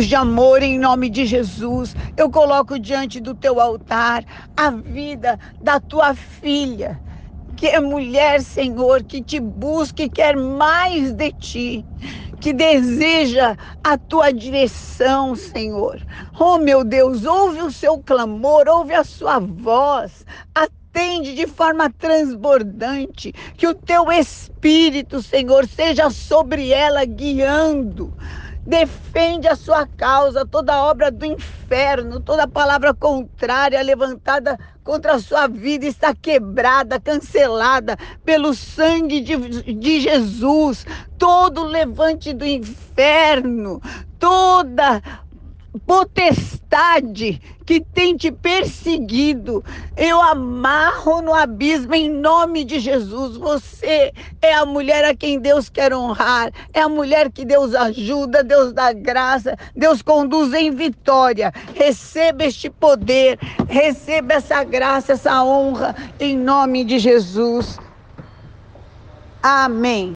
Deus de amor, em nome de Jesus, eu coloco diante do teu altar a vida da tua filha. Que é mulher, Senhor, que te busca e quer mais de ti, que deseja a tua direção, Senhor. Oh, meu Deus, ouve o seu clamor, ouve a sua voz, atende de forma transbordante, que o teu espírito, Senhor, seja sobre ela guiando defende a sua causa, toda obra do inferno, toda palavra contrária levantada contra a sua vida está quebrada, cancelada pelo sangue de, de Jesus. Todo levante do inferno, toda potestade que tem te perseguido, eu amarro no abismo em nome de Jesus. Você é a mulher a quem Deus quer honrar, é a mulher que Deus ajuda, Deus dá graça, Deus conduz em vitória. Receba este poder, receba essa graça, essa honra em nome de Jesus. Amém.